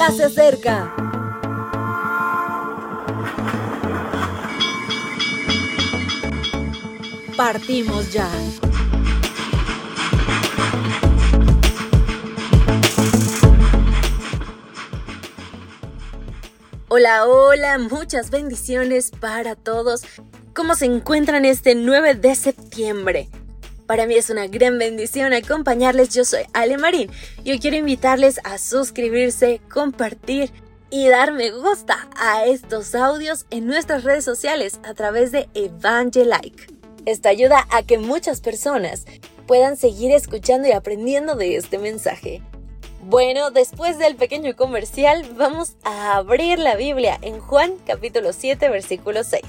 ya se acerca. Partimos ya. Hola, hola, muchas bendiciones para todos. ¿Cómo se encuentran este 9 de septiembre? Para mí es una gran bendición acompañarles. Yo soy Ale Marín y hoy quiero invitarles a suscribirse, compartir y dar me gusta a estos audios en nuestras redes sociales a través de Evangelike. Esto ayuda a que muchas personas puedan seguir escuchando y aprendiendo de este mensaje. Bueno, después del pequeño comercial, vamos a abrir la Biblia en Juan capítulo 7 versículo 6.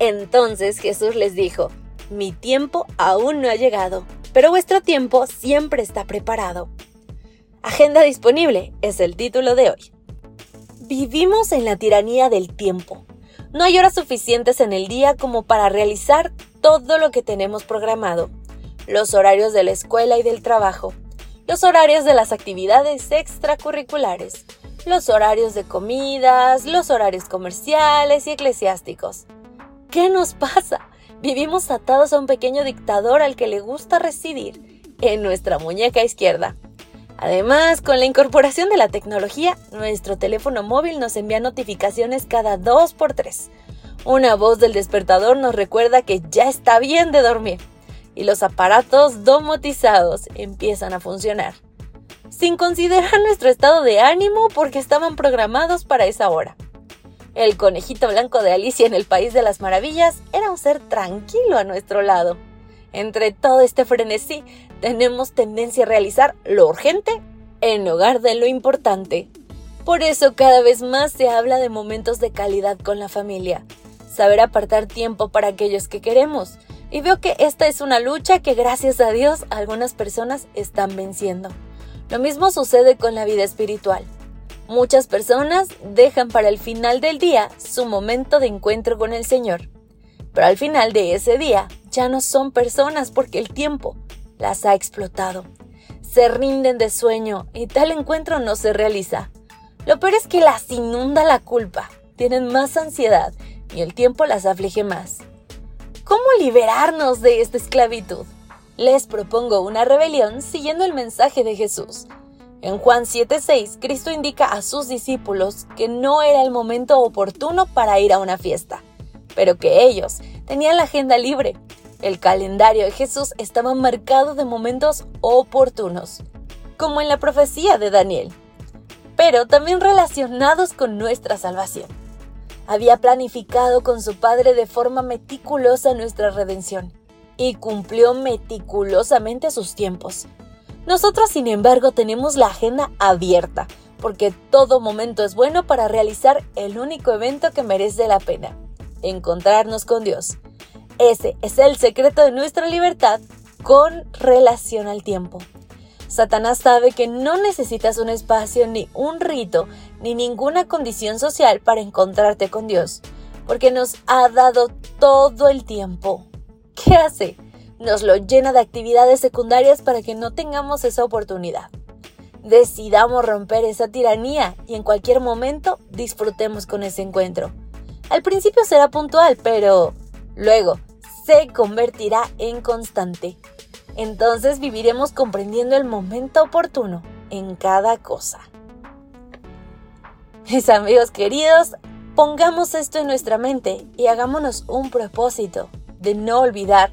Entonces Jesús les dijo, mi tiempo aún no ha llegado, pero vuestro tiempo siempre está preparado. Agenda disponible es el título de hoy. Vivimos en la tiranía del tiempo. No hay horas suficientes en el día como para realizar todo lo que tenemos programado. Los horarios de la escuela y del trabajo, los horarios de las actividades extracurriculares, los horarios de comidas, los horarios comerciales y eclesiásticos. ¿Qué nos pasa? Vivimos atados a un pequeño dictador al que le gusta residir en nuestra muñeca izquierda. Además, con la incorporación de la tecnología, nuestro teléfono móvil nos envía notificaciones cada dos por tres. Una voz del despertador nos recuerda que ya está bien de dormir y los aparatos domotizados empiezan a funcionar, sin considerar nuestro estado de ánimo porque estaban programados para esa hora. El conejito blanco de Alicia en el País de las Maravillas era un ser tranquilo a nuestro lado. Entre todo este frenesí, tenemos tendencia a realizar lo urgente en lugar de lo importante. Por eso cada vez más se habla de momentos de calidad con la familia, saber apartar tiempo para aquellos que queremos. Y veo que esta es una lucha que gracias a Dios algunas personas están venciendo. Lo mismo sucede con la vida espiritual. Muchas personas dejan para el final del día su momento de encuentro con el Señor. Pero al final de ese día ya no son personas porque el tiempo las ha explotado. Se rinden de sueño y tal encuentro no se realiza. Lo peor es que las inunda la culpa, tienen más ansiedad y el tiempo las aflige más. ¿Cómo liberarnos de esta esclavitud? Les propongo una rebelión siguiendo el mensaje de Jesús. En Juan 7:6, Cristo indica a sus discípulos que no era el momento oportuno para ir a una fiesta, pero que ellos tenían la agenda libre. El calendario de Jesús estaba marcado de momentos oportunos, como en la profecía de Daniel, pero también relacionados con nuestra salvación. Había planificado con su Padre de forma meticulosa nuestra redención y cumplió meticulosamente sus tiempos nosotros, sin embargo, tenemos la agenda abierta, porque todo momento es bueno para realizar el único evento que merece la pena, encontrarnos con Dios. Ese es el secreto de nuestra libertad con relación al tiempo. Satanás sabe que no necesitas un espacio, ni un rito, ni ninguna condición social para encontrarte con Dios, porque nos ha dado todo el tiempo. ¿Qué hace? Nos lo llena de actividades secundarias para que no tengamos esa oportunidad. Decidamos romper esa tiranía y en cualquier momento disfrutemos con ese encuentro. Al principio será puntual, pero luego se convertirá en constante. Entonces viviremos comprendiendo el momento oportuno en cada cosa. Mis amigos queridos, pongamos esto en nuestra mente y hagámonos un propósito de no olvidar